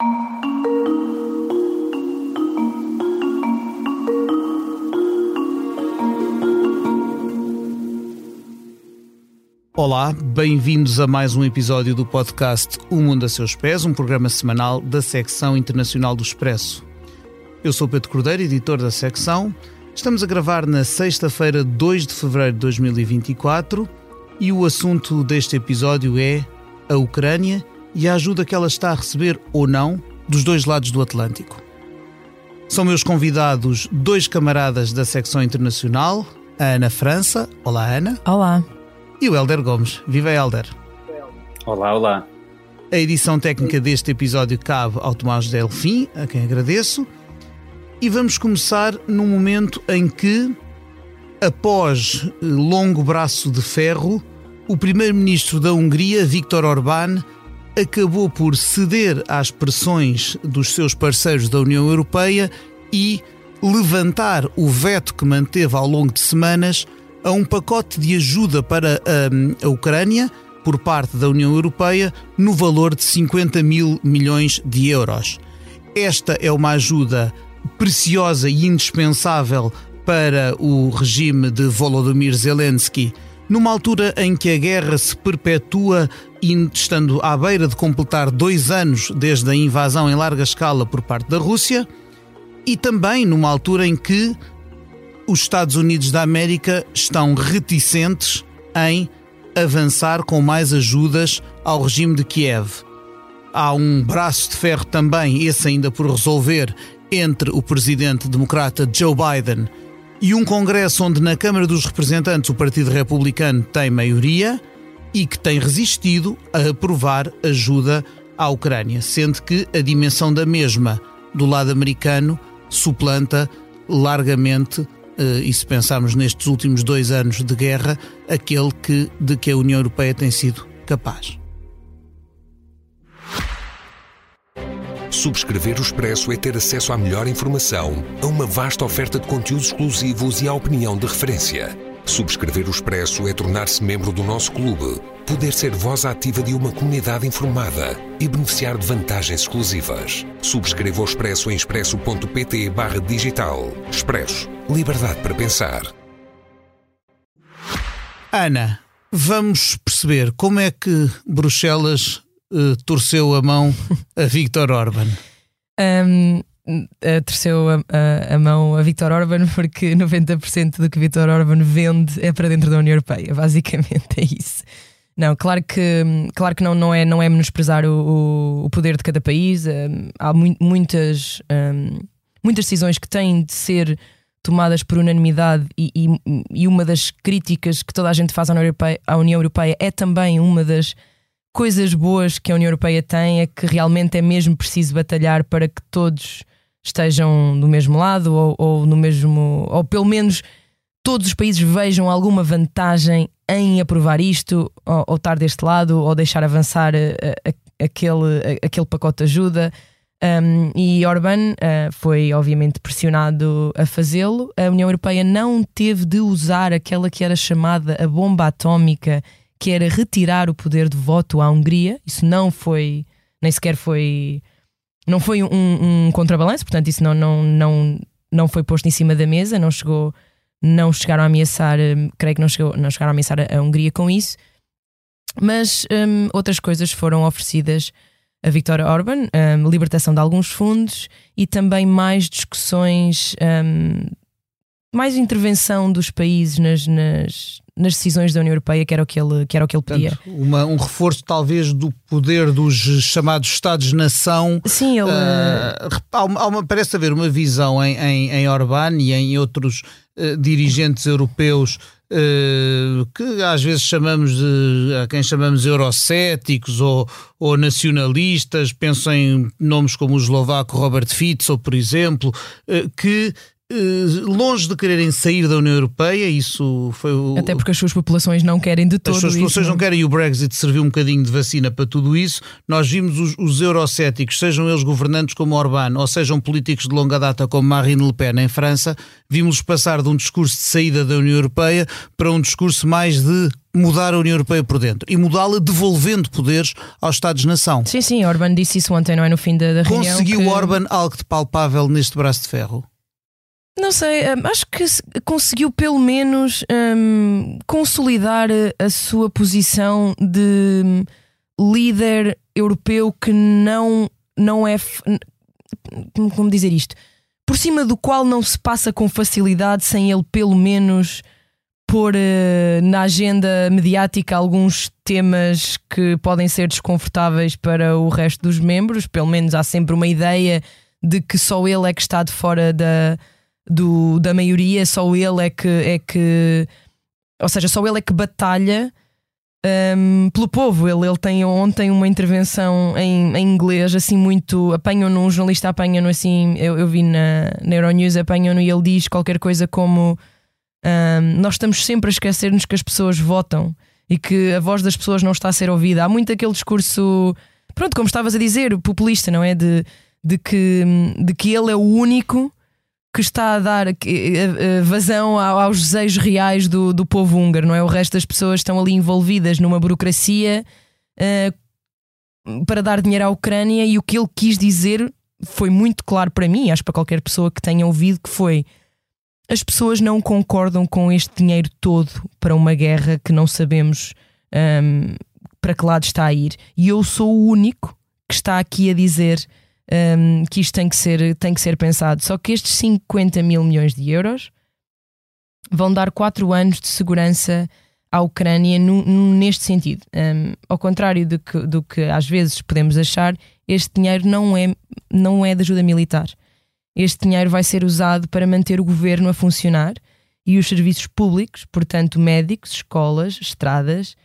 Olá, bem-vindos a mais um episódio do podcast O Mundo a Seus Pés, um programa semanal da secção internacional do Expresso. Eu sou Pedro Cordeiro, editor da secção. Estamos a gravar na sexta-feira, 2 de fevereiro de 2024, e o assunto deste episódio é a Ucrânia e a ajuda que ela está a receber ou não dos dois lados do Atlântico. São meus convidados dois camaradas da secção internacional, a Ana França. Olá, Ana. Olá e o Helder Gomes. Viva Helder! Olá, olá! A edição técnica deste episódio cabe ao Tomás Delfim, a quem agradeço. E vamos começar num momento em que, após longo braço de ferro, o primeiro-ministro da Hungria, Viktor Orbán, acabou por ceder às pressões dos seus parceiros da União Europeia e levantar o veto que manteve ao longo de semanas a um pacote de ajuda para a, a Ucrânia por parte da União Europeia no valor de 50 mil milhões de euros. Esta é uma ajuda preciosa e indispensável para o regime de Volodymyr Zelensky, numa altura em que a guerra se perpetua, estando à beira de completar dois anos desde a invasão em larga escala por parte da Rússia, e também numa altura em que os Estados Unidos da América estão reticentes em avançar com mais ajudas ao regime de Kiev. Há um braço de ferro também, esse ainda por resolver, entre o presidente democrata Joe Biden e um Congresso onde na Câmara dos Representantes o Partido Republicano tem maioria e que tem resistido a aprovar ajuda à Ucrânia, sendo que a dimensão da mesma do lado americano suplanta largamente eh, e se pensarmos nestes últimos dois anos de guerra, aquele que, de que a União Europeia tem sido capaz. Subscrever o Expresso é ter acesso à melhor informação, a uma vasta oferta de conteúdos exclusivos e à opinião de referência. Subscrever o Expresso é tornar-se membro do nosso clube, poder ser voz ativa de uma comunidade informada e beneficiar de vantagens exclusivas. Subscreva o Expresso em expresso.pt digital. Expresso. Liberdade para pensar. Ana, vamos perceber como é que Bruxelas uh, torceu a mão a Viktor Orban. Um, torceu a, a, a, mão a Viktor Orban porque 90% do que Viktor Orban vende é para dentro da União Europeia. Basicamente é isso. Não, claro que, claro que não, não, é, não é menosprezar o, o poder de cada país. Um, há mu muitas, um, muitas decisões que têm de ser tomadas por unanimidade e, e, e, uma das críticas que toda a gente faz à União, Europeia, à União Europeia é também uma das coisas boas que a União Europeia tem é que realmente é mesmo preciso batalhar para que todos estejam do mesmo lado ou, ou no mesmo ou pelo menos todos os países vejam alguma vantagem em aprovar isto ou, ou estar deste lado ou deixar avançar a, a, aquele, aquele pacote de ajuda um, e Orbán uh, foi obviamente pressionado a fazê-lo. A União Europeia não teve de usar aquela que era chamada a bomba atómica, que era retirar o poder de voto à Hungria. Isso não foi, nem sequer foi, não foi um, um contrabalanço, portanto, isso não, não, não, não foi posto em cima da mesa, não chegou, não chegaram a ameaçar, hum, creio que não, chegou, não chegaram a ameaçar a Hungria com isso. Mas um, outras coisas foram oferecidas a Victoria Orban, um, libertação de alguns fundos e também mais discussões, mais intervenção dos países nas, nas, nas, decisões da União Europeia, que era o que ele, que era o que ele pedia. Portanto, uma, um reforço, talvez, do poder dos chamados Estados-nação. Sim, ele. Uh, uma, parece haver uma visão em, em, em Orbán e em outros uh, dirigentes europeus Uh, que às vezes chamamos de a quem chamamos eurocéticos ou, ou nacionalistas, penso em nomes como o eslovaco Robert Fico, por exemplo, uh, que longe de quererem sair da União Europeia, isso foi o... Até porque as suas populações não querem de todo As suas populações não. não querem e o Brexit serviu um bocadinho de vacina para tudo isso. Nós vimos os, os eurocéticos, sejam eles governantes como Orbán ou sejam políticos de longa data como Marine Le Pen em França, vimos-los passar de um discurso de saída da União Europeia para um discurso mais de mudar a União Europeia por dentro e mudá-la devolvendo poderes aos Estados-nação. Sim, sim, Orban disse isso ontem, não é? No fim da, da reunião. Conseguiu que... Orban algo de palpável neste braço de ferro? Não sei, hum, acho que conseguiu pelo menos um, consolidar a sua posição de hum, líder europeu que não, não é. Como dizer isto? Por cima do qual não se passa com facilidade sem ele pelo menos pôr uh, na agenda mediática alguns temas que podem ser desconfortáveis para o resto dos membros. Pelo menos há sempre uma ideia de que só ele é que está de fora da, do, da maioria, só ele é que, é que. Ou seja, só ele é que batalha um, pelo povo. Ele, ele tem ontem uma intervenção em, em inglês, assim, muito. Apanham-no, um jornalista apanha-no assim. Eu, eu vi na, na Euronews, apanham-no e ele diz qualquer coisa como um, nós estamos sempre a esquecer-nos que as pessoas votam e que a voz das pessoas não está a ser ouvida. Há muito aquele discurso, pronto, como estavas a dizer, populista, não é? De, de, que, de que ele é o único que está a dar vazão aos desejos reais do, do povo húngaro, não é? O resto das pessoas estão ali envolvidas numa burocracia uh, para dar dinheiro à Ucrânia e o que ele quis dizer foi muito claro para mim, acho para qualquer pessoa que tenha ouvido, que foi as pessoas não concordam com este dinheiro todo para uma guerra que não sabemos um, para que lado está a ir. E eu sou o único que está aqui a dizer um, que isto tem que, ser, tem que ser pensado. Só que estes 50 mil milhões de euros vão dar 4 anos de segurança à Ucrânia no, no, neste sentido. Um, ao contrário do que, do que às vezes podemos achar, este dinheiro não é, não é de ajuda militar. Este dinheiro vai ser usado para manter o governo a funcionar e os serviços públicos, portanto, médicos, escolas, estradas,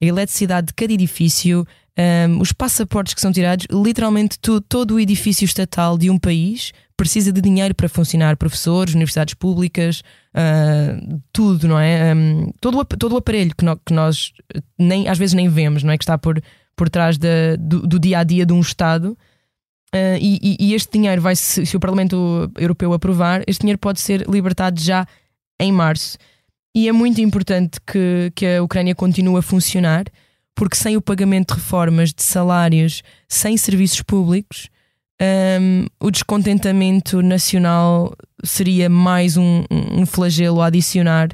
a eletricidade de cada edifício, um, os passaportes que são tirados, literalmente tu, todo o edifício estatal de um país precisa de dinheiro para funcionar. Professores, universidades públicas, uh, tudo, não é? Um, todo, todo o aparelho que, no, que, nós nem, às vezes nem vemos, não é? Que está por, por trás da, do, do dia a dia de um Estado Uh, e, e, este dinheiro vai, se, se, o Parlamento Europeu aprovar, este dinheiro pode ser libertado já em março. E é muito importante que, que a Ucrânia continue a funcionar, porque sem o pagamento de reformas, de salários, sem serviços públicos, um, o descontentamento nacional seria mais um, um flagelo a adicionar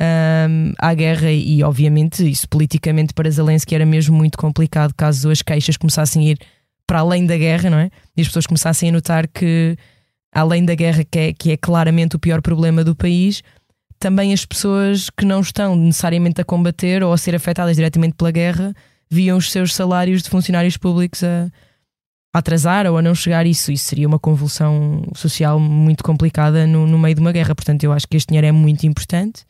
um, à guerra e, obviamente, isso politicamente para Zelensky era mesmo muito complicado caso as queixas começassem a ir para além da guerra, não é? E as pessoas começassem a notar que, além da guerra, que é, que é claramente o pior problema do país, também as pessoas que não estão necessariamente a combater ou a ser afetadas diretamente pela guerra viam os seus salários de funcionários públicos a, a atrasar ou a não chegar. Isso, isso seria uma convulsão social muito complicada no, no meio de uma guerra. Portanto, eu acho que este dinheiro é muito importante.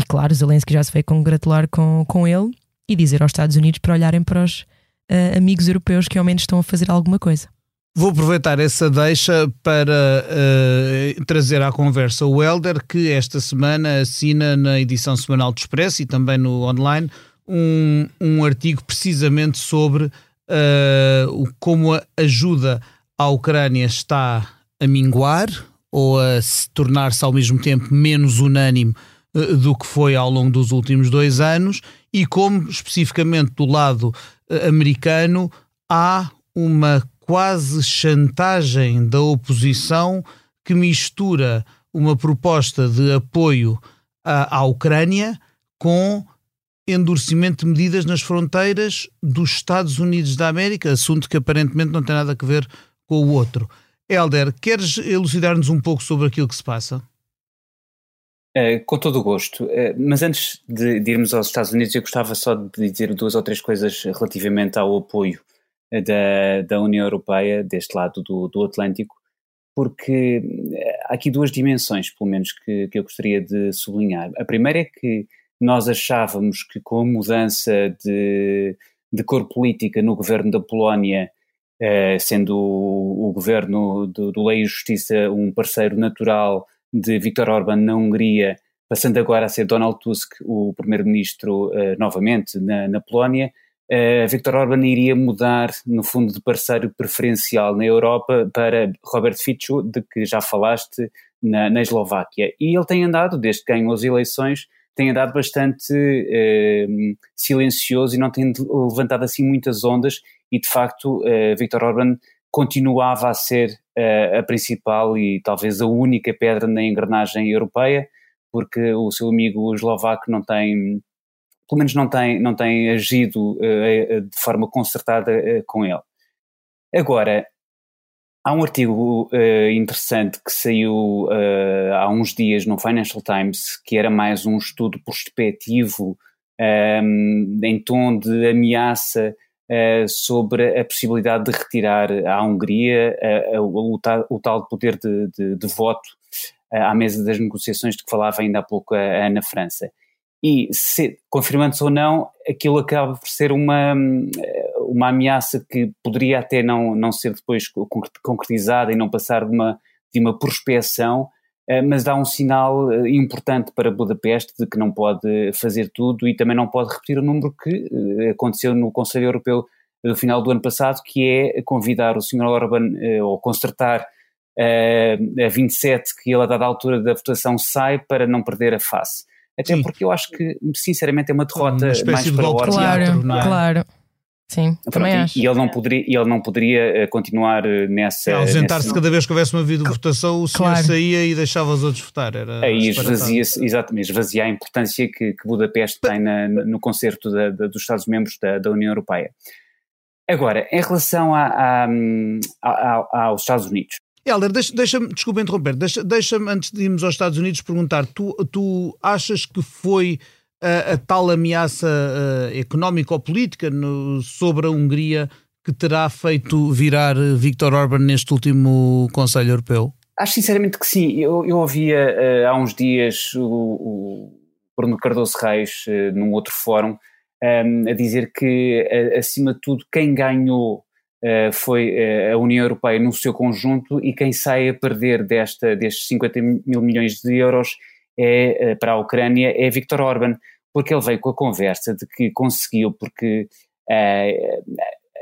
E claro, Zelensky já se veio congratular com, com ele e dizer aos Estados Unidos para olharem para os uh, amigos europeus que ao menos estão a fazer alguma coisa. Vou aproveitar essa deixa para uh, trazer à conversa o Helder, que esta semana assina na edição semanal do Expresso e também no online um, um artigo precisamente sobre uh, como a ajuda à Ucrânia está a minguar ou a se tornar-se ao mesmo tempo menos unânime uh, do que foi ao longo dos últimos dois anos e como especificamente do lado americano há uma quase chantagem da oposição que mistura uma proposta de apoio à, à Ucrânia com endurecimento de medidas nas fronteiras dos Estados Unidos da América, assunto que aparentemente não tem nada a ver com o outro. Helder, queres elucidar-nos um pouco sobre aquilo que se passa? É, com todo o gosto. É, mas antes de, de, irmos aos Estados Unidos, eu gostava só de dizer duas ou três coisas relativamente ao apoio da, da União Europeia, deste lado do, do Atlântico, porque há aqui duas dimensões, pelo menos, que, que eu gostaria de sublinhar. A primeira é que nós achávamos que com a mudança de, de cor política no governo da Polónia, sendo o, o governo do, do Lei e Justiça um parceiro natural de Viktor Orban na Hungria, passando agora a ser Donald Tusk o primeiro-ministro uh, novamente na, na Polónia, uh, Viktor Orban iria mudar, no fundo, de parceiro preferencial na Europa para Robert Fico, de que já falaste, na, na Eslováquia. E ele tem andado, desde que ganhou as eleições, tem andado bastante uh, silencioso e não tem levantado assim muitas ondas e de facto uh, Viktor Orban continuava a ser uh, a principal e talvez a única pedra na engrenagem europeia, porque o seu amigo eslovaco não tem, pelo menos não tem, não tem agido de forma concertada com ele. Agora, Há um artigo uh, interessante que saiu há uns dias no Financial Times, que era mais um estudo prospectivo ehm, em tom de ameaça sobre a possibilidade de retirar à Hungria o, tal, poder de, de, de voto à mesa das negociações de que falava ainda há pouco a Ana França. E, confirmando-se ou não, aquilo acaba por ser uma, uma ameaça que poderia até não, não ser depois concretizada e não passar de uma, de uma prospeção, eh, mas dá um sinal eh, importante para Budapeste de que não pode fazer tudo e também não pode repetir o número que eh, aconteceu no Conselho Europeu do final do ano passado, que é convidar o Sr. Orban ou consertar a 27 que ele a dada altura da votação sai para não perder a face. Até Sim. porque eu acho que, sinceramente, é uma derrota uma mais para o. Claro, é? claro. Sim, Pronto, também acho. E ele não poderia, ele não poderia eh, continuar eh, nessa. É, Ausentar-se cada vez que houvesse uma vida de votação, o senhor claro. saía e deixava os outros votar. Era Aí esvazia-se, exatamente, esvazia a importância que, que Budapeste tem na, no concerto da, da, dos Estados-membros da, da, União Europeia. Agora, em relação a, a, a, aos Estados Unidos. Helder, deixa-me, deixa desculpa interromper, deixa-me, deixa antes de irmos aos Estados Unidos, perguntar: tu, tu achas que foi a, a tal ameaça uh, económica ou política no, sobre a Hungria que terá feito virar Viktor Orban neste último Conselho Europeu? Acho sinceramente que sim. Eu, eu ouvia uh, há uns dias o, o Bruno Cardoso Reis, uh, num outro fórum, um, ehm, a dizer que, acima de tudo, quem ganhou foi a União Europeia no seu conjunto e quem sai a perder desta, destes 50 mil milhões de euros é, para a Ucrânia é Viktor Orban porque ele veio com a conversa de que conseguiu, porque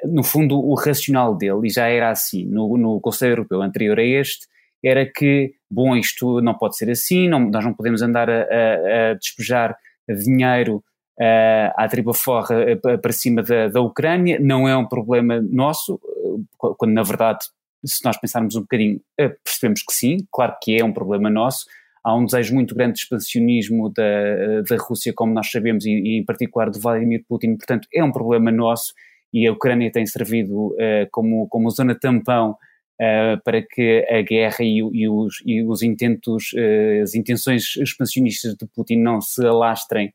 no fundo o racional dele, e já era assim no, no Conselho Europeu anterior a este, era que, bom, isto não pode ser assim, não, nós não podemos andar a, a, a despejar dinheiro uh, à tripa forra para cima da, da Ucrânia, não é um problema nosso, quando na verdade, se nós pensarmos um bocadinho, percebemos que sim, claro que é um problema nosso, há um desejo muito grande de expansionismo da, da Rússia, como nós sabemos, e, e, em particular de Vladimir Putin, portanto é um problema nosso e a Ucrânia tem servido uh, como, como zona tampão uh, para que a guerra e, e, os, e os, intentos, uh, as intenções expansionistas de Putin não se alastrem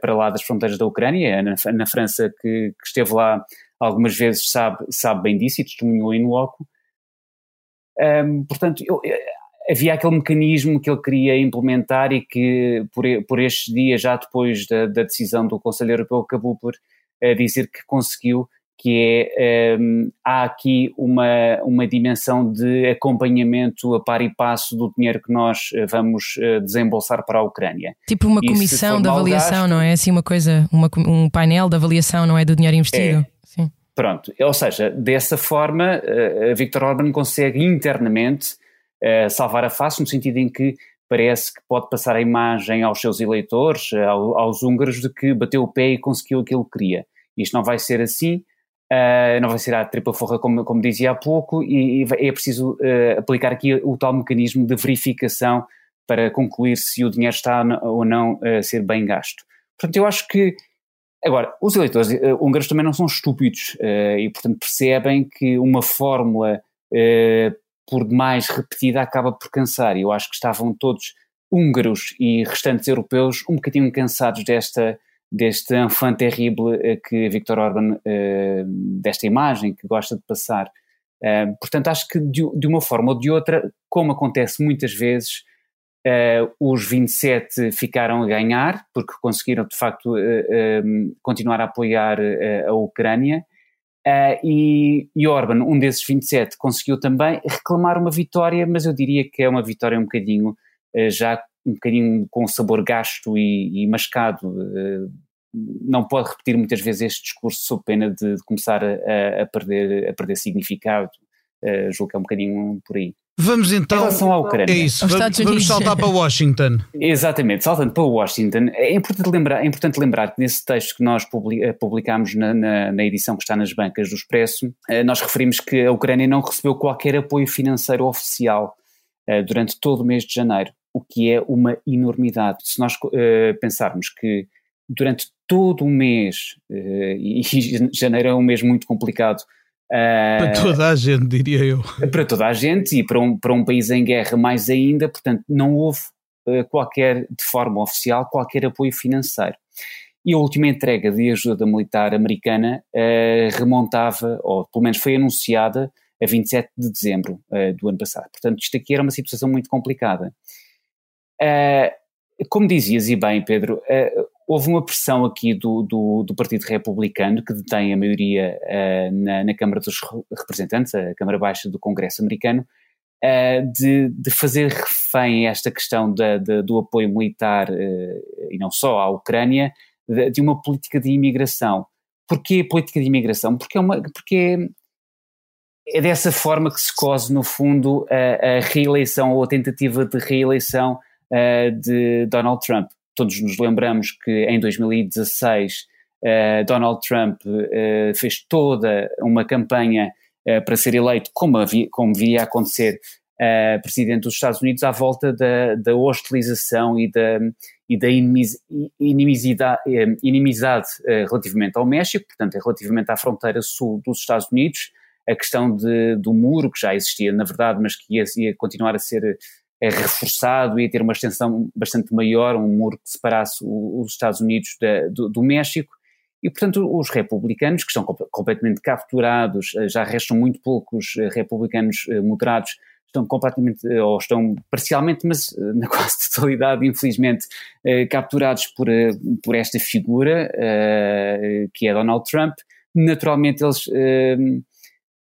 para lá das fronteiras da Ucrânia. Na, na França, que, que, esteve lá algumas vezes, sabe, sabe bem disso e testemunhou em loco. Um, portanto, eu, havia aquele mecanismo que ele queria implementar e que por, por estes dias, já depois da, da decisão do Conselho Europeu, acabou por uh, dizer que conseguiu, que é, um, ehm, há aqui uma, uma dimensão de acompanhamento a par e passo do dinheiro que nós uh, vamos uh, desembolsar para a Ucrânia. Tipo uma comissão de avaliação, gasto, não é? Assim uma coisa, uma, um painel de avaliação, não é? Do dinheiro investido. É, Sim. Pronto, ou seja, dessa forma, a Viktor Orban consegue internamente salvar a face, no sentido em que parece que pode passar a imagem aos seus eleitores, ao, aos húngaros, de que bateu o pé e conseguiu aquilo que queria. Isto não vai ser assim, uh, não vai ser a tripla forra, como, como dizia há pouco, e, e é preciso uh, aplicar aqui o tal mecanismo de verificação para concluir se o dinheiro está ou não a ser bem gasto. Portanto, eu acho que Agora, os eleitores húngaros também não são estúpidos e, portanto, percebem que uma fórmula por demais repetida acaba por cansar. Eu acho que estavam todos húngaros e restantes europeus um bocadinho cansados desta deste enfant terrible eh, que Viktor Orban, uh, desta imagem que gosta de passar. Uh, portanto, acho que de, uma forma ou de outra, como acontece muitas vezes, os 27 ficaram a ganhar, porque conseguiram de facto continuar a apoiar a Ucrânia, e, e Orban, um desses 27, conseguiu também reclamar uma vitória, mas eu diria que é uma vitória um bocadinho, já um bocadinho com sabor gasto e, e mascado. Uh, não pode repetir muitas vezes este discurso sob pena de, de começar a, a, perder, a perder significado. julgo que é um bocadinho por aí. Vamos então. Em relação à Ucrânia. É isso, vamos, vamos, saltar para Washington. Exatamente, saltando para Washington. É importante lembrar, é importante lembrar que nesse texto que nós eh, publicámos na, na, na edição que está nas bancas do Expresso, eh, nós referimos que a Ucrânia não recebeu qualquer apoio financeiro oficial eh, durante todo o mês de janeiro, o que é uma enormidade. Se nós pensarmos que durante todo o mês, e janeiro é um mês muito complicado para toda a gente, diria eu. Para toda a gente e para um, para um país em guerra mais ainda, portanto, não houve uh, qualquer, de forma oficial, qualquer apoio financeiro. E a última entrega de ajuda militar americana uh, remontava, ou pelo menos foi anunciada, a 27 de dezembro uh, do ano passado. Portanto, isto aqui era uma situação muito complicada. Como dizias e bem, Pedro, houve uma pressão aqui do, do, do, Partido Republicano, que detém a maioria uh, na, na, Câmara dos Representantes, a Câmara Baixa do Congresso Americano, uh, de, de, fazer refém esta questão da, de, do apoio militar, uh, e não só à Ucrânia, de, de, uma política de imigração. Porquê política de imigração? Porque é, uma, porque é, é dessa forma que se cose, no fundo, a, a reeleição ou a tentativa de reeleição de Donald Trump. Todos nos lembramos que em 2016 uh, eh, Donald Trump uh, fez toda uma campanha uh, para ser eleito, como, havia, como viria a acontecer, presidente dos Estados Unidos, à volta da, da hostilização e da, e da inimizidade, inimizade relativamente ao México, portanto, relativamente à fronteira sul dos Estados Unidos, a questão de, do muro, que já existia na verdade, mas que ia, ia continuar a ser é reforçado, ia ter uma extensão bastante maior, um muro que separasse os Estados Unidos do, do, México, e portanto os republicanos, que estão completamente capturados, eh, já restam muito poucos eh, republicanos eh, moderados, estão completamente, ou estão parcialmente, mas na quase totalidade, infelizmente, capturados por, por esta figura, que é Donald Trump. Naturalmente eles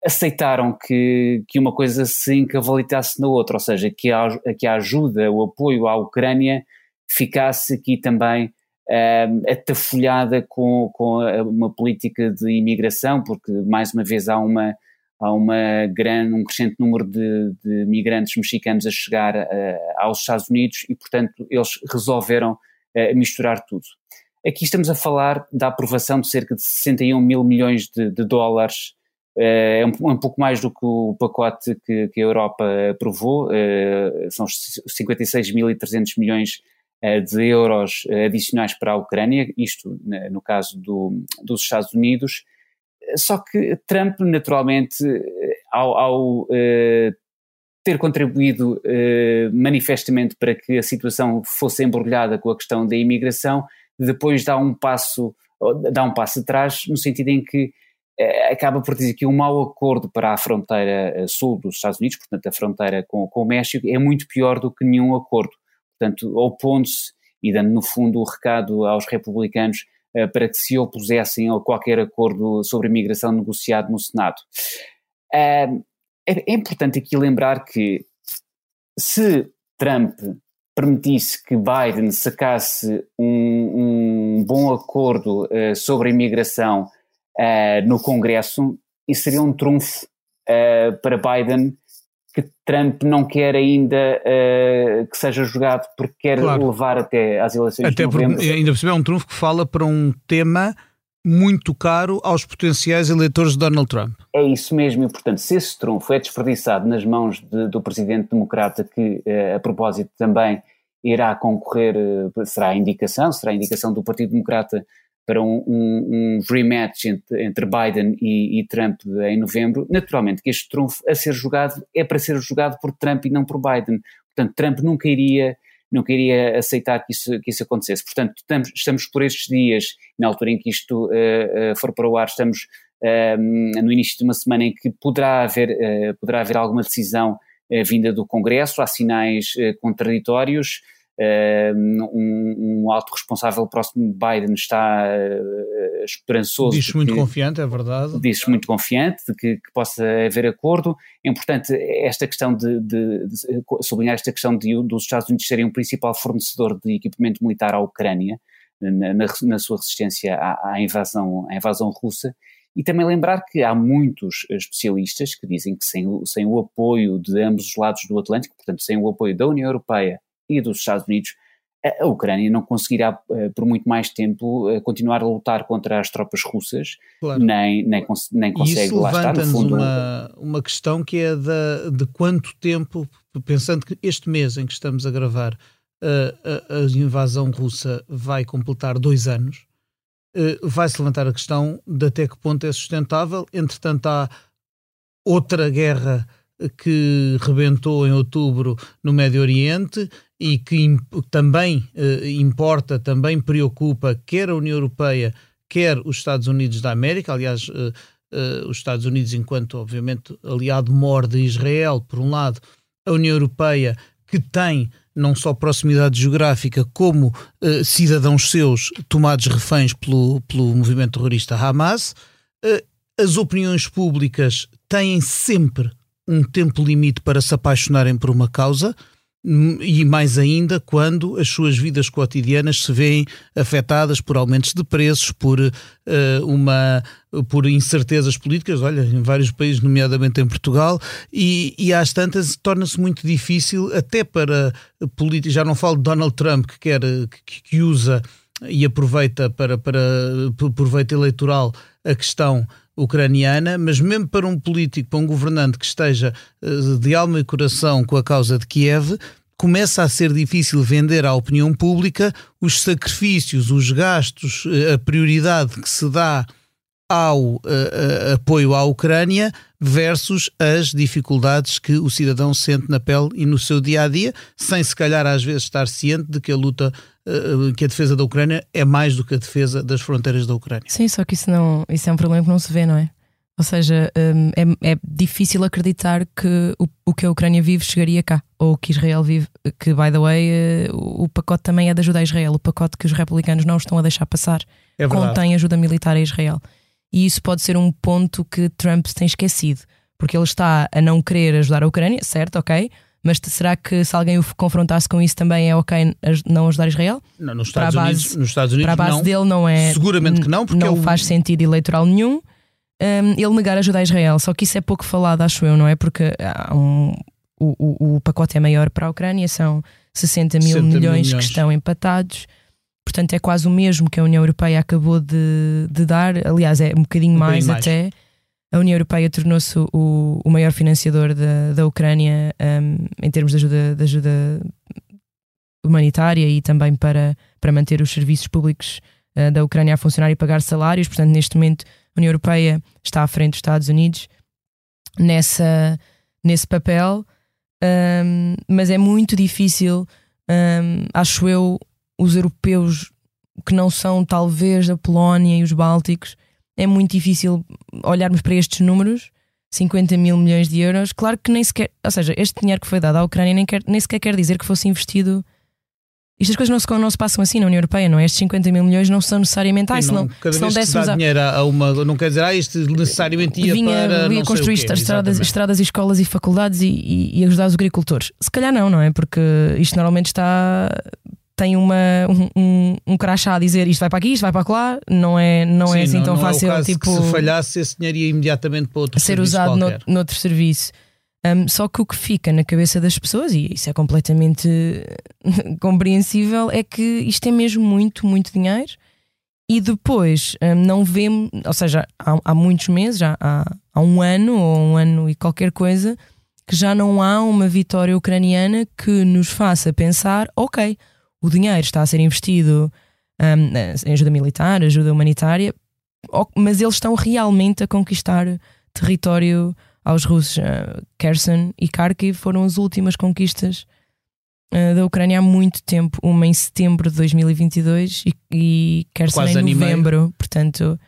aceitaram que, que uma coisa se encavalitasse na outra, ou seja, que a, que a ajuda, o apoio à Ucrânia ficasse aqui também um, atafolhada com, com uma política de imigração, porque mais uma vez há uma há uma grande, um crescente número de, de migrantes mexicanos a chegar uh, aos Estados Unidos e, portanto, eles resolveram uh, misturar tudo. Aqui estamos a falar da aprovação de cerca de 61 mil milhões de, de dólares é um, um, pouco mais do que o pacote que, que a Europa aprovou, uh, são 56.300 milhões uh, de euros adicionais para a Ucrânia, isto no caso do, dos Estados Unidos. Só que Trump, naturalmente, ao, ao ter contribuído manifestamente para que a situação fosse embrulhada com a questão da imigração, depois dá um passo, dá um passo atrás, no sentido em que acaba por dizer que um mau acordo para a fronteira eh, sul dos Estados Unidos, portanto a fronteira com, com o México, é muito pior do que nenhum acordo. Portanto, opondo-se e dando no fundo o recado aos republicanos uh, para que se opusessem a qualquer acordo sobre imigração negociado no Senado. É, é importante aqui lembrar que se Trump permitisse que Biden sacasse um, um bom acordo sobre a imigração uh, no Congresso, isso seria um trunfo uh, para Biden que Trump não quer ainda uh, que seja jogado porque quer claro. levar até às eleições até de novembro. Porque, ainda por cima é um trunfo que fala para um tema muito caro aos potenciais eleitores de Donald Trump. É isso mesmo, e portanto, se esse trunfo é desperdiçado nas mãos de, do presidente democrata, que a propósito também irá concorrer, será a indicação, será a indicação do Partido Democrata para um, um, um rematch entre, entre Biden e, e, Trump em novembro, naturalmente que este trunfo a ser jogado é para ser jogado por Trump e não por Biden. Portanto, Trump nunca iria, nunca iria aceitar que isso, que isso acontecesse. Portanto, estamos, estamos por estes dias, na altura em que isto uh, uh, for para o ar, estamos uh, no início de uma semana em que poderá haver, poderá haver alguma decisão vinda do Congresso, há sinais contraditórios. Uh, um, um, alto responsável próximo de Biden está uh, esperançoso. Diz-se muito confiante, é verdade. Diz-se muito confiante de que, que, possa haver acordo. É importante esta questão de, de, de sublinhar esta questão de, dos Estados Unidos serem o principal fornecedor de equipamento militar à Ucrânia, na, na, na sua resistência à, à, invasão, à invasão russa. E também lembrar que há muitos especialistas que dizem que sem sem o apoio de ambos os lados do Atlântico, portanto, sem o apoio da União Europeia e dos Estados Unidos, a Ucrânia não conseguirá eh, por muito mais tempo eh, continuar a lutar contra as tropas russas, claro. nem, nem, nem consegue Isso lá estar no fundo. Uma, uma questão que é de, de quanto tempo, pensando que este mês em que estamos a gravar a, a, a invasão russa vai completar dois anos, eh, vai-se levantar a questão de até que ponto é sustentável. Entretanto, há outra guerra que rebentou em outubro no Médio Oriente e que também eh, importa, também preocupa quer a União Europeia, quer os Estados Unidos da América. Aliás, eh, eh, os Estados Unidos, enquanto, obviamente, aliado mor de Israel, por um lado, a União Europeia, que tem não só proximidade geográfica, como cidadãos seus tomados reféns pelo, pelo movimento terrorista Hamas. As opiniões públicas têm sempre um tempo limite para se apaixonarem por uma causa e mais ainda quando as suas vidas cotidianas se veem afetadas por aumentos de preços, por uh, uma por incertezas políticas, olha, em vários países, nomeadamente em Portugal, e, e às tantas torna-se muito difícil até para políticos, já não falo de Donald Trump que quer que, que usa e aproveita para, para proveito eleitoral a questão ucraniana, mas mesmo para um político, para um governante que esteja eh, de alma e coração com a causa de Kiev, começa a ser difícil vender à opinião pública os sacrifícios, os gastos, eh, a prioridade que se dá ao uh, apoio à Ucrânia versus as dificuldades que o cidadão sente na pele e no seu dia a dia, sem se calhar às vezes estar ciente de que a luta, uh, que a defesa da Ucrânia é mais do que a defesa das fronteiras da Ucrânia. Sim, só que isso, não, isso é um problema que não se vê, não é? Ou seja, um, é, é, difícil acreditar que o, o, que a Ucrânia vive chegaria cá, ou que Israel vive, que, by the way, o, o pacote também é de ajuda a Israel, o pacote que os republicanos não estão a deixar passar é contém ajuda militar a Israel e isso pode ser um ponto que Trump tem esquecido, porque ele está a não querer ajudar a Ucrânia, certo, ok, mas será que se alguém o confrontasse com isso também é ok não ajudar Israel? Não, nos Estados, base, Unidos, nos Estados Unidos. Para a base não, dele não é. Seguramente que não, porque não é o... faz sentido eleitoral nenhum um, ele negar ajuda a Israel. Só que isso é pouco falado, acho eu, não é? Porque um, o, o, o, pacote é maior para a Ucrânia, são 60 mil 60 milhões, milhões que estão empatados. Portanto, é quase o mesmo que a União Europeia acabou de, de dar. Aliás, é um bocadinho um mais, mais, até. A União Europeia tornou-se o, o maior financiador da, da Ucrânia um, em termos de ajuda, de ajuda humanitária e também para, para manter os serviços públicos uh, da Ucrânia a funcionar e pagar salários. Portanto, neste momento, a União Europeia está à frente dos Estados Unidos nessa, nesse papel, um, mas é muito difícil, um, acho eu, os europeus que não são talvez a Polónia e os Bálticos, é muito difícil olharmos para estes números. 50 mil milhões de euros, claro que nem sequer, ou seja, este dinheiro que foi dado à Ucrânia nem, quer, nem sequer quer dizer que fosse investido estas coisas não se, não se passam assim na União Europeia, não é? Estes 50 mil milhões não são necessariamente. Ah, Sim, não, cada se não vez que dinheiro a uma. Não quer dizer, ah, isto necessariamente ia vinha, para. Vinha construir estradas, estradas e escolas e faculdades e, e, e, ajudar os agricultores. Se calhar não, não é? Porque isto normalmente está. Tem uma, um, um, crachá a dizer isto vai para aqui, isto vai para lá, não é, não é Sim, é assim não, tão não fácil. É tipo, se falhasse, esse dinheiro ia imediatamente para outro ser usado no, noutro serviço. Um, só que o que fica na cabeça das pessoas, e isso é completamente compreensível, é que isto é mesmo muito, muito dinheiro. E depois um, não vemos, ou seja, há, há muitos meses, já há, há um ano ou um ano e qualquer coisa, que já não há uma vitória ucraniana que nos faça pensar: ok, o dinheiro está a ser investido um, em ajuda militar, ajuda humanitária, mas eles estão realmente a conquistar território aos russos. Uh, Kherson e Kharkiv foram as últimas conquistas uh, da Ucrânia há muito tempo, uma em setembro de 2022 e, e Kherson Quase em novembro, portanto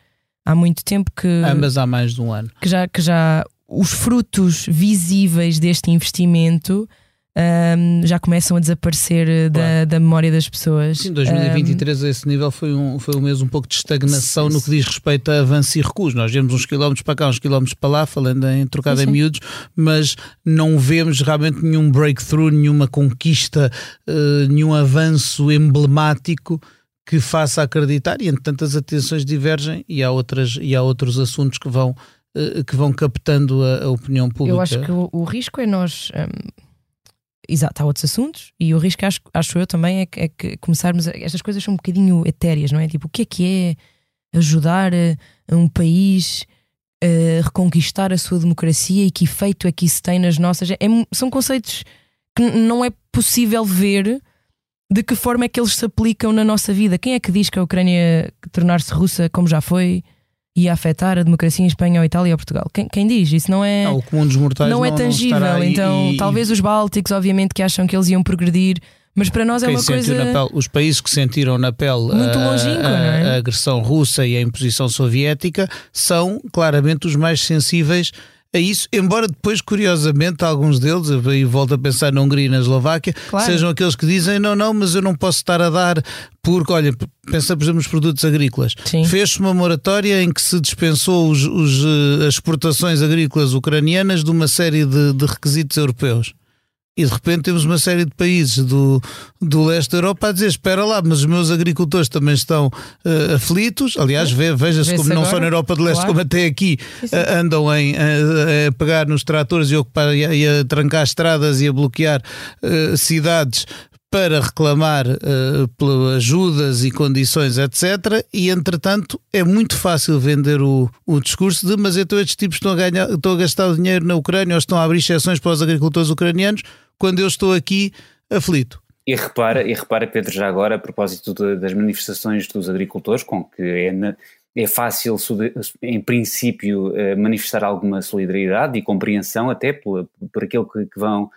há muito tempo que ambas há mais de um ano. que já que já os frutos visíveis deste investimento um, já começam a desaparecer eh, claro. da, da, memória das pessoas. Sim, 2023 um, a esse nível foi um, foi um mês um pouco de estagnação sim, no que diz respeito a avanço e recuos. Nós vemos uns quilómetros para cá, uns quilómetros para lá, falando em trocado em miúdos, mas não vemos realmente nenhum breakthrough, nenhuma conquista, uh, nenhum avanço emblemático que faça acreditar e entretanto as atenções divergem e há, outras, e há outros assuntos que vão, uh, que vão captando a, a, opinião pública. Eu acho que o, o risco é nós. Um, exato, há outros assuntos e o risco, acho, acho eu também, é que, é que começarmos. A, estas coisas são um bocadinho etéreas, não é? Tipo, o que é que é ajudar a, a um país a reconquistar a sua democracia e que efeito é que isso tem nas nossas. É, são conceitos que não é possível ver de que forma é que eles se aplicam na nossa vida. Quem é que diz que a Ucrânia tornar-se russa, como já foi, ia afetar a democracia em Espanha ou Itália ou Portugal? Quem, quem diz? Isso não é. Não, o comum dos mortais não, não é tangível. Não então, e, talvez os bálticos, obviamente, que acham que eles iam progredir. Mas para nós é uma coisa. Pele, os países que sentiram na pele Muito a, a, é? a agressão russa e a imposição soviética são claramente os mais sensíveis a isso, embora depois, curiosamente, alguns deles, e volto a pensar na Hungria e na Eslováquia, claro. sejam aqueles que dizem: não, não, mas eu não posso estar a dar, porque, olha, pensa, por exemplo, nos produtos agrícolas. Fez-se uma moratória em que se dispensou os, os, eh, as exportações agrícolas ucranianas de uma série de, de requisitos europeus. E de repente temos uma série de países do, do leste da Europa a dizer: espera lá, mas os meus agricultores também estão uh, aflitos. Aliás, ve, veja-se como não só na Europa do leste, claro. como até aqui uh, andam em, uh, a pegar nos tratores e a, ocupar, e a, e a trancar estradas e a bloquear cidades para reclamar uh, ajudas e condições, etc. E, entretanto, é muito fácil vender o, o discurso de mas então estes tipos estão a, ganhar, estão a gastar dinheiro na Ucrânia ou estão a abrir exceções para os agricultores ucranianos quando eu estou aqui aflito. E repara, e repara, Pedro, já agora, a propósito de, das manifestações dos agricultores, com que é, é fácil, em princípio, eh, manifestar alguma solidariedade e compreensão, até por, por aquilo que, que vão uh,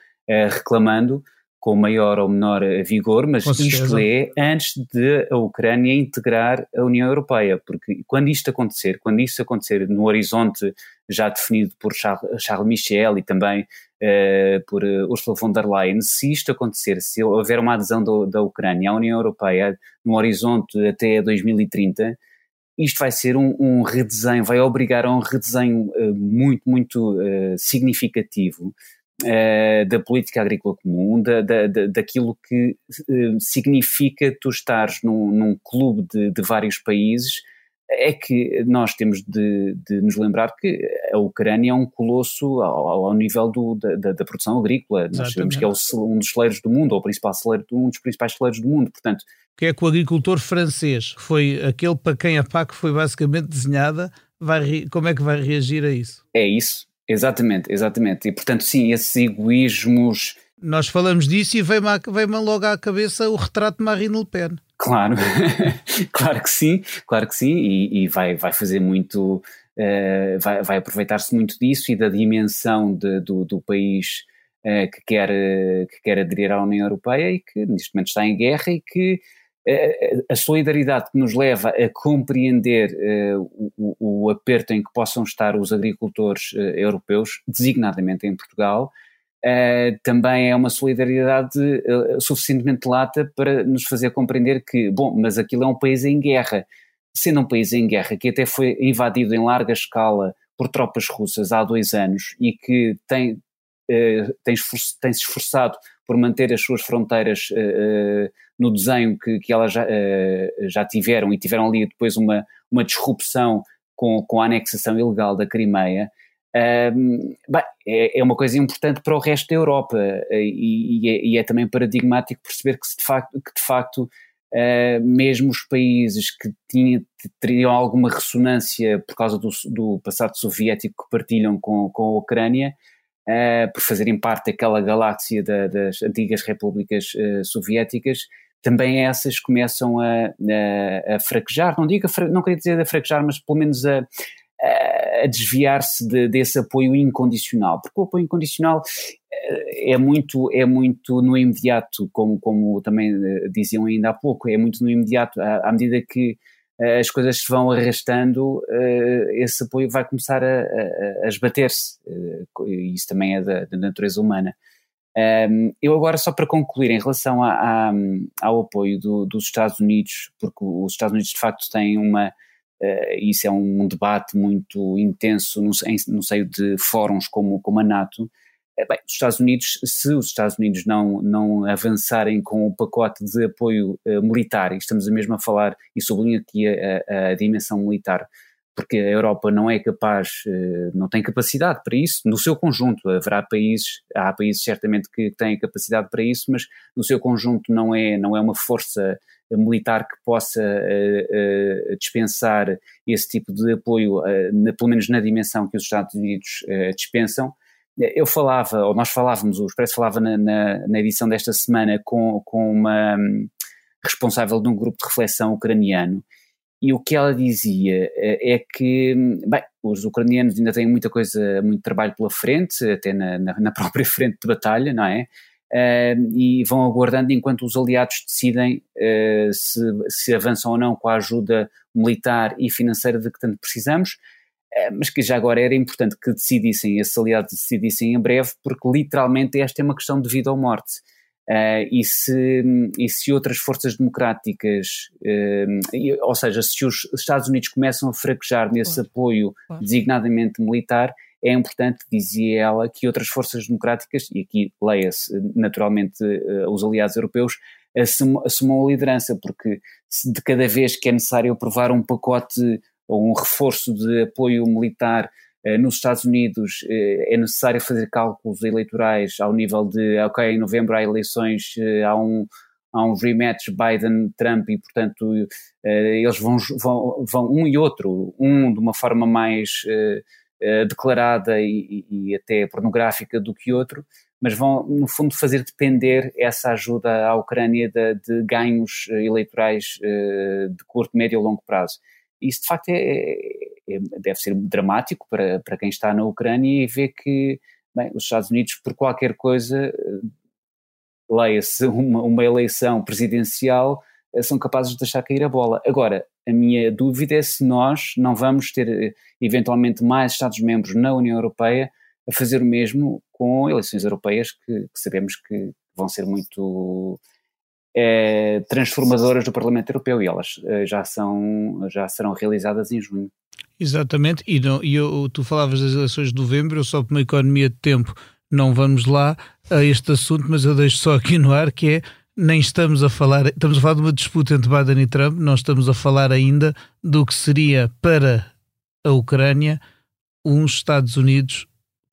reclamando, com maior ou menor vigor, mas isto é antes de a Ucrânia integrar a União Europeia, porque quando isto acontecer, quando isso acontecer no horizonte já definido por Charles Michel e também uh, por uh, Ursula von der Leyen, se isto acontecer, se houver uma adesão do, da Ucrânia à União Europeia no horizonte até 2030, isto vai ser um, um redesenho, vai obrigar a um redesenho uh, muito, muito significativo da política agrícola comum, da, da, daquilo que significa tu estares num, num clube de, de vários países é que nós temos de, de, nos lembrar que a Ucrânia é um colosso ao, ao nível do, da, da, produção agrícola. Exatamente. Nós sabemos que é o, um dos celeiros do mundo, ou o principal celeiro, um dos principais celeiros do mundo. Portanto, que é que o agricultor francês, que foi aquele para quem a PAC foi basicamente desenhada, vai, como é que vai reagir a isso? É isso, exatamente, exatamente. E portanto, sim, esses egoísmos. Nós falamos disso e vem-me vem logo à cabeça o retrato de Marine Le Pen. Claro, claro que sim, claro que sim, e, e vai, vai fazer muito, uh, vai, vai aproveitar-se muito disso e da dimensão de, do, do país uh, que, quer, que quer aderir à União Europeia e que neste momento está em guerra e que uh, a solidariedade que nos leva a compreender o, o, aperto em que possam estar os agricultores europeus, designadamente em Portugal, Uh, também é uma solidariedade uh, suficientemente lata para nos fazer compreender que, bom, mas aquilo é um país em guerra. Sendo um país em guerra que até foi invadido em larga escala por tropas russas há dois anos e que tem, uh, tem, esforço, tem se esforçado por manter as suas fronteiras no desenho que, que elas já, já tiveram e tiveram ali depois uma, uma disrupção com, com a anexação ilegal da Crimeia, um, bem, é, é, uma coisa importante para o resto da Europa eh, e, e, é, e é, também paradigmático perceber que, de facto, que de facto uh, mesmo os países que tinha, teriam alguma ressonância por causa do, do, passado soviético que partilham com, com a Ucrânia, uh, por fazerem parte daquela galáxia da, das antigas repúblicas uh, soviéticas, também essas começam a, a, a fraquejar, não digo, a, não queria dizer a fraquejar, mas pelo menos a a desviar-se de, desse apoio incondicional, porque o apoio incondicional eh, é muito, é muito no imediato, como, como também diziam ainda há pouco, é muito no imediato, à, à medida que as coisas se vão arrastando, esse apoio vai começar a, a, a esbater-se, isso também é da, da natureza humana. eu agora, só para concluir, em relação a, ao apoio do, dos Estados Unidos, porque os Estados Unidos de facto têm uma, isso é um debate muito intenso no, no seio de fóruns como, como a NATO. Bem, os Estados Unidos, se os Estados Unidos não, não avançarem com o pacote de apoio uh, militar, e estamos mesmo a falar, e sublinho aqui a, a, a dimensão militar, porque a Europa não é capaz, uh, não tem capacidade para isso, no seu conjunto, haverá países, há países certamente que têm capacidade para isso, mas no seu conjunto não é, não é uma força militar que possa uh, uh, dispensar esse tipo de apoio, na, pelo menos na dimensão que os Estados Unidos dispensam, eu falava, ou nós falávamos, o Expresso falava na, na, na edição desta semana com, com uma um, responsável de um grupo de reflexão ucraniano, e o que ela dizia eh, é que, hum, bem, os ucranianos ainda têm muita coisa, muito trabalho pela frente, até na, na, na própria frente de batalha, não é? Uh, e vão aguardando enquanto os aliados decidem uh, se, se avançam ou não com a ajuda militar e financeira de que tanto precisamos. Eh, mas que já agora era importante que decidissem, esses aliados decidissem em breve, porque literalmente esta é uma questão de vida ou morte. Uh, e, se, e se outras forças democráticas, uh, ou seja, se os Estados Unidos começam a fraquejar nesse claro. apoio claro. designadamente militar, é importante, dizia ela, que outras forças democráticas, e aqui leia-se naturalmente uh, os aliados europeus, assumam, assumam a liderança, porque de cada vez que é necessário aprovar um pacote ou um reforço de apoio militar eh, nos Estados Unidos eh, é necessário fazer cálculos eleitorais ao nível de, ok, em novembro há eleições, eh, há um, há um rematch Biden-Trump e, portanto, eles vão, vão, vão, um e outro, um de uma forma mais declarada e, e até pornográfica do que outro, mas vão, no fundo, fazer depender essa ajuda à Ucrânia de, de ganhos eleitorais de curto, médio e longo prazo. Isso, de facto, é, é, é, deve ser dramático para, para quem está na Ucrânia e vê que bem, os Estados Unidos, por qualquer coisa, leia-se uma, uma eleição presidencial, eh, são capazes de deixar cair a bola. Agora, a minha dúvida é se nós não vamos ter eh, eventualmente mais Estados-membros na União Europeia a fazer o mesmo com eleições europeias que, que sabemos que vão ser muito é, transformadoras do Parlamento Europeu e elas é, já, são, já serão realizadas em junho. Exatamente, e, não, e eu, tu falavas das eleições de novembro, eu só por uma economia de tempo não vamos lá a este assunto, mas eu deixo só aqui no ar que é nem estamos a falar, estamos a falar de uma disputa entre Biden e Trump, não estamos a falar ainda do que seria para a Ucrânia uns Estados Unidos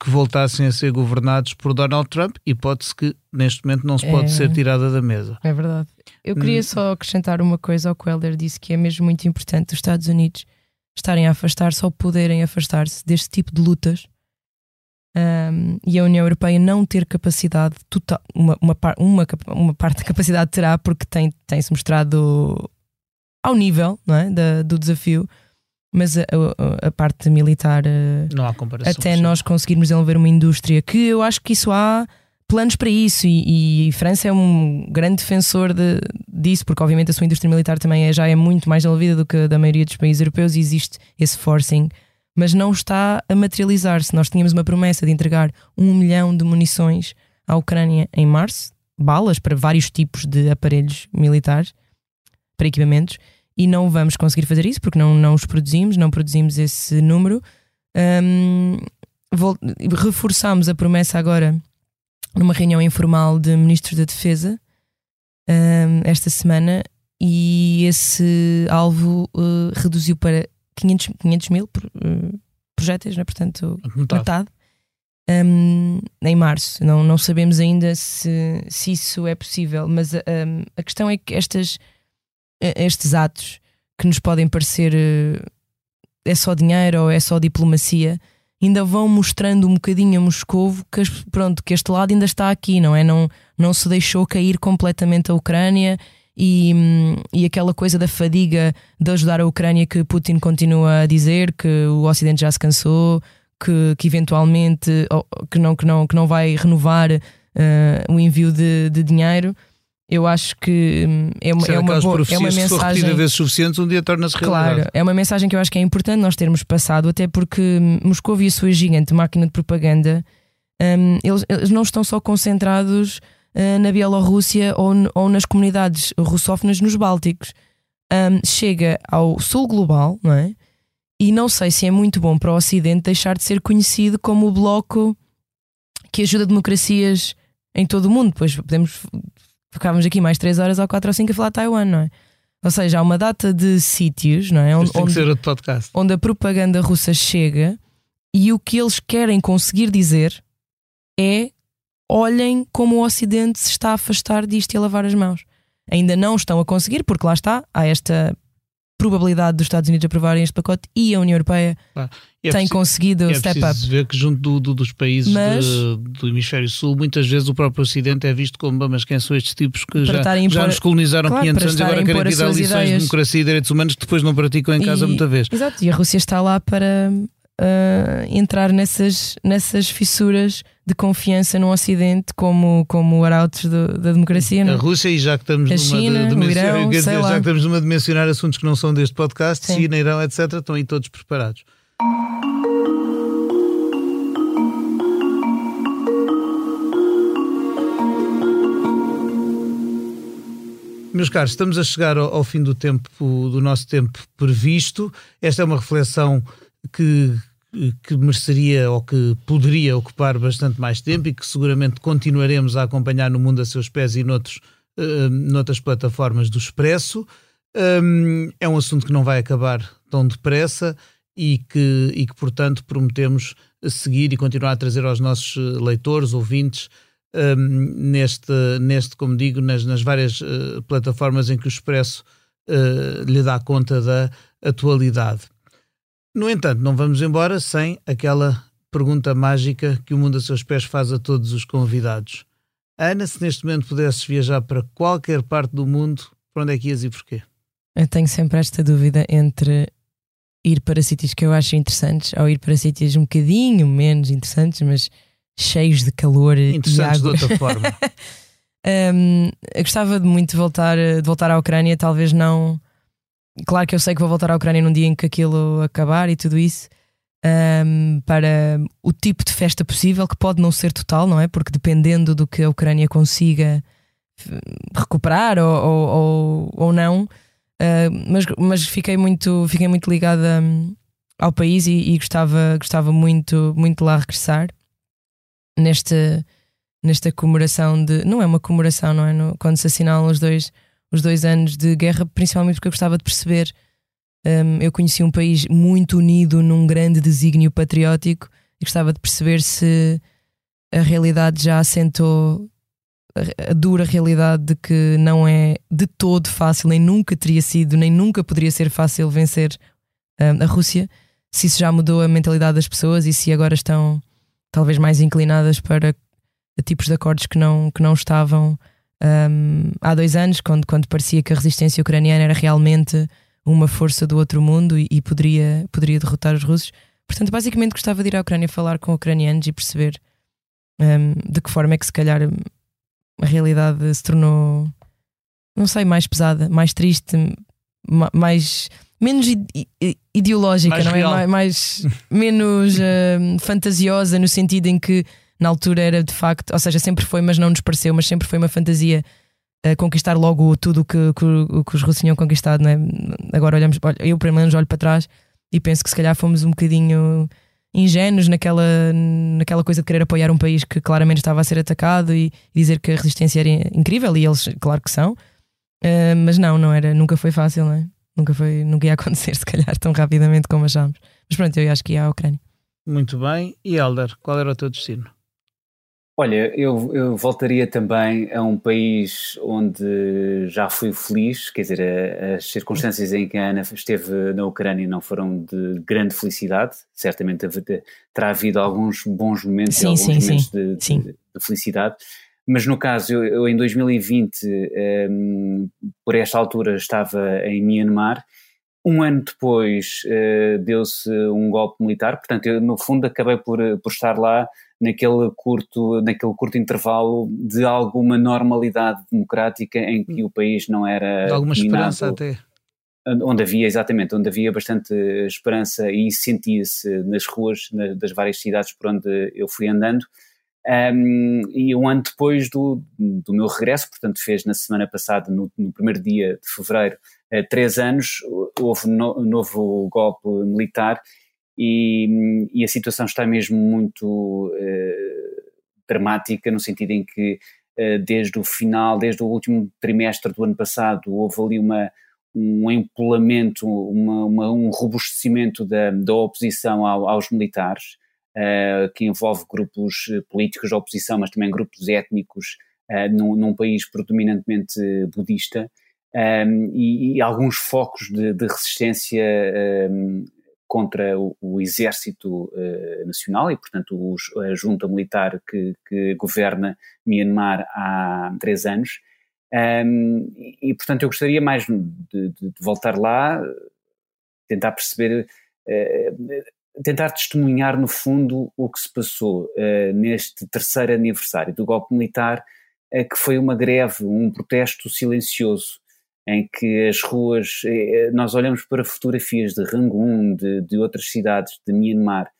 que voltassem a ser governados por Donald Trump, hipótese que neste momento não se pode é, ser tirada da mesa. É verdade. Eu queria hum. só acrescentar uma coisa ao que o Helder disse que é mesmo muito importante os Estados Unidos estarem a afastar-se ou poderem afastar-se deste tipo de lutas um, e a União Europeia não ter capacidade total, uma, uma, uma, uma parte da capacidade terá porque tem, tem-se mostrado ao nível não é, da, do desafio mas a, a, a parte militar, eh, até nós conseguirmos desenvolver uma indústria que eu acho que isso há planos para isso. E, e França é um grande defensor de, disso, porque obviamente a sua indústria militar também é, já é muito mais desenvolvida do que a da maioria dos países europeus e existe esse forcing, mas não está a materializar-se. Nós tínhamos uma promessa de entregar um milhão de munições à Ucrânia em março, balas para vários tipos de aparelhos militares, para equipamentos, e não vamos conseguir fazer isso porque não, não os produzimos, não produzimos esse número. Um, reforçamos a promessa agora numa reunião informal de ministros da Defesa um, esta semana e esse alvo uh, reduziu para 500, 500 mil uh, projéteis, né? portanto, metade. metade um, em março. Não, não sabemos ainda se, se isso é possível, mas um, a questão é que estas estes atos que nos podem parecer eh, é só dinheiro ou é só diplomacia, ainda vão mostrando um bocadinho a Moscovo que, pronto, que este lado ainda está aqui, não é? Não, não se deixou cair completamente a Ucrânia e, e aquela coisa da fadiga de ajudar a Ucrânia que Putin continua a dizer que o Ocidente já se cansou, que, que eventualmente que não, que não, que não vai renovar uh, o envio de, de dinheiro eu acho que hum, é uma, é uma, boa, é uma mensagem. Se for vezes suficiente, um dia torna-se realidade. Claro, é uma mensagem que eu acho que é importante nós termos passado, até porque hum, Moscou e a sua gigante máquina de propaganda, um, eles, eles, não estão só concentrados uh, na Bielorrússia ou, ou, nas comunidades russófonas nos Bálticos. Um, chega ao sul global, não é? E não sei se é muito bom para o Ocidente deixar de ser conhecido como o bloco que ajuda democracias em todo o mundo. Depois podemos ficávamos aqui mais 3 horas ou 4 ou 5 a falar de Taiwan, não é? Ou seja, há uma data de sítios, não é? Onde, onde a propaganda russa chega e o que eles querem conseguir dizer é olhem como o Ocidente se está a afastar disto e a lavar as mãos. Ainda não estão a conseguir, porque lá está, há esta probabilidade dos Estados Unidos aprovarem este pacote e a União Europeia é tem preciso, conseguido é step up. ver que junto do, do, dos países mas, de, do hemisfério sul, muitas vezes o próprio Ocidente é visto como mas quem são estes tipos que já, impor, já nos colonizaram claro, 500 anos e agora querem dar lições ideias. de democracia e direitos humanos que depois não praticam em e, casa muita vez. Exato, e a Rússia está lá para uh, entrar nessas, nessas fissuras de confiança no Ocidente como, como arautos do, da democracia. Não? A Rússia, e já que estamos a numa China, de, de Irão, dizer, já que estamos numa de mencionar assuntos que não são deste podcast, Sim. China, Irão, etc., estão aí todos preparados. Meus caros, estamos a chegar ao, ao, fim do tempo do nosso tempo previsto. Esta é uma reflexão que, que mereceria ou que poderia ocupar bastante mais tempo e que seguramente continuaremos a acompanhar no mundo a seus pés e noutros, uh, noutras plataformas do Expresso. Um, é um assunto que não vai acabar tão depressa e que, e que, portanto, prometemos seguir e continuar a trazer aos nossos leitores, ouvintes, um, neste, neste, como digo, nas, nas várias uh, plataformas em que o Expresso uh, lhe dá conta da atualidade. No entanto, não vamos embora sem aquela pergunta mágica que o Mundo a Seus Pés faz a todos os convidados. Ana, se neste momento pudesses viajar para qualquer parte do mundo, para onde é que ias e porquê? Eu tenho sempre esta dúvida entre ir para sítios que eu acho interessantes ou ir para sítios um bocadinho menos interessantes, mas cheios de calor interessantes e água. de outra forma. um, eu gostava de muito voltar, de voltar à Ucrânia, talvez não Claro que eu sei que vou voltar à Ucrânia num dia em que aquilo acabar e tudo isso. Um, para o tipo de festa possível, que pode não ser total, não é? Porque dependendo do que a Ucrânia consiga recuperar ou, ou, ou, não, uh, mas, mas fiquei muito, fiquei muito ligada ao país e, e, gostava, gostava muito, muito de lá regressar neste, nesta comemoração de. Não é uma comemoração, não é? No, quando se assinalam os dois os dois anos de guerra, principalmente porque eu gostava de perceber. Um, eu conheci um país muito unido num grande desígnio patriótico e gostava de perceber se a realidade já assentou a, dura realidade de que não é de todo fácil, nem nunca teria sido, nem nunca poderia ser fácil vencer um, a Rússia. Se isso já mudou a mentalidade das pessoas e se agora estão talvez mais inclinadas para tipos de acordos que não, que não estavam um, há dois anos, quando, quando parecia que a resistência ucraniana era realmente uma força do outro mundo e, e poderia, poderia derrotar os russos. Portanto, basicamente gostava de ir à Ucrânia falar com ucranianos e perceber um, de que forma é que se calhar a realidade se tornou, não sei, mais pesada, mais triste, mais menos ideológica, mais não é? Mais, mais menos uh, fantasiosa no sentido em que na altura era de facto, ou seja, sempre foi, mas não nos pareceu, mas sempre foi uma fantasia uh, conquistar logo tudo o que, que, que, os russos tinham conquistado. Né? Agora olhamos, eu pelo menos olho para trás e penso que se calhar fomos um bocadinho ingênuos naquela, naquela coisa de querer apoiar um país que claramente estava a ser atacado e, dizer que a resistência era incrível, e eles, claro que são, uh, mas não, não era, nunca foi fácil, né? nunca, foi, nunca ia acontecer, se calhar, tão rapidamente como achámos. Mas pronto, eu acho que ia à Ucrânia. Muito bem. E Elder, qual era o teu destino? Olha, eu, eu, voltaria também a um país onde já fui feliz, quer dizer, as circunstâncias em que a Ana esteve na Ucrânia não foram de grande felicidade, certamente terá havido alguns bons momentos sim, e alguns sim, momentos sim. De, de, de, felicidade, mas no caso, eu, eu em 2020, um, por esta altura, estava em Myanmar, um ano depois uh, deu-se um golpe militar, portanto, eu no fundo acabei por, por estar lá naquele curto, naquele curto intervalo de alguma normalidade democrática em que o país não era. De alguma esperança até. Onde havia, exatamente, onde havia bastante esperança e sentia-se nas ruas das várias cidades por onde eu fui andando. Um, e um ano depois do, do meu regresso, portanto, fez na semana passada, no, no primeiro dia de fevereiro, uh, três anos, houve um no, novo golpe militar e, e, a situação está mesmo muito uh, dramática, no sentido em que desde o final, desde o último trimestre do ano passado, houve ali uma, um empolamento, uma, uma, um robustecimento da, da oposição ao, aos militares, uh, que envolve grupos políticos da oposição, mas também grupos étnicos uh, num, num, país predominantemente budista, um, e, e, alguns focos de, de resistência um, contra o, o Exército uh, Nacional e, portanto, os, a junta militar que, que, governa Myanmar há três anos. Um, e, e, portanto, eu gostaria mais de, de, de voltar lá, tentar perceber, uh, tentar testemunhar, no fundo, o que se passou uh, neste terceiro aniversário do golpe militar, que foi uma greve, um protesto silencioso em que as ruas, eh, nós olhamos para fotografias de Rangoon, de, de outras cidades de Myanmar,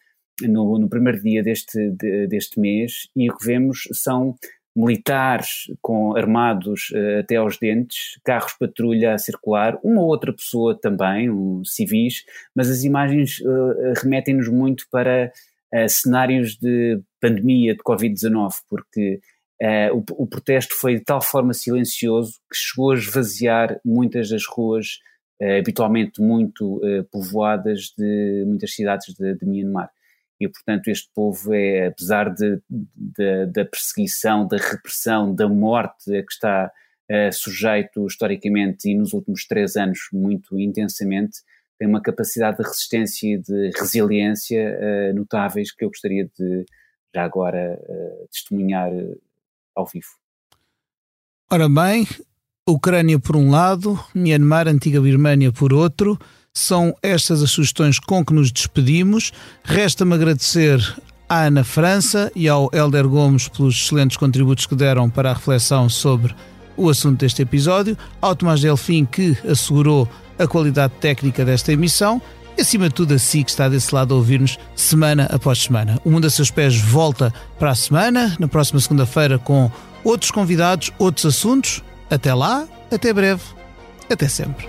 no, no primeiro dia deste, de, deste mês, e o que vemos são militares com armados uh, até aos dentes, carros patrulha a circular, uma ou outra pessoa também, um, civis, mas as imagens uh, remetem-nos muito para uh, cenários de pandemia de Covid-19, porque o, o, protesto foi de tal forma silencioso que chegou a esvaziar muitas das ruas habitualmente muito povoadas de muitas cidades de, de, Myanmar. E, portanto, este povo é, apesar de, de, da perseguição, da repressão, da morte a que está sujeito historicamente e nos últimos três anos muito intensamente, tem uma capacidade de resistência e de resiliência notáveis que eu gostaria de, já agora, testemunhar ao vivo. Ora bem, Ucrânia por um lado, Myanmar, antiga Birmânia por outro. São estas as sugestões com que nos despedimos. Resta-me agradecer à Ana França e ao Helder Gomes pelos excelentes contributos que deram para a reflexão sobre o assunto deste episódio, ao Tomás Delfim que assegurou a qualidade técnica desta emissão e acima de tudo a si que está desse lado a ouvir-nos semana após semana. O Mundo a Seus Pés volta para a semana, na próxima segunda-feira, com outros convidados, outros assuntos. Até lá, até breve, até sempre.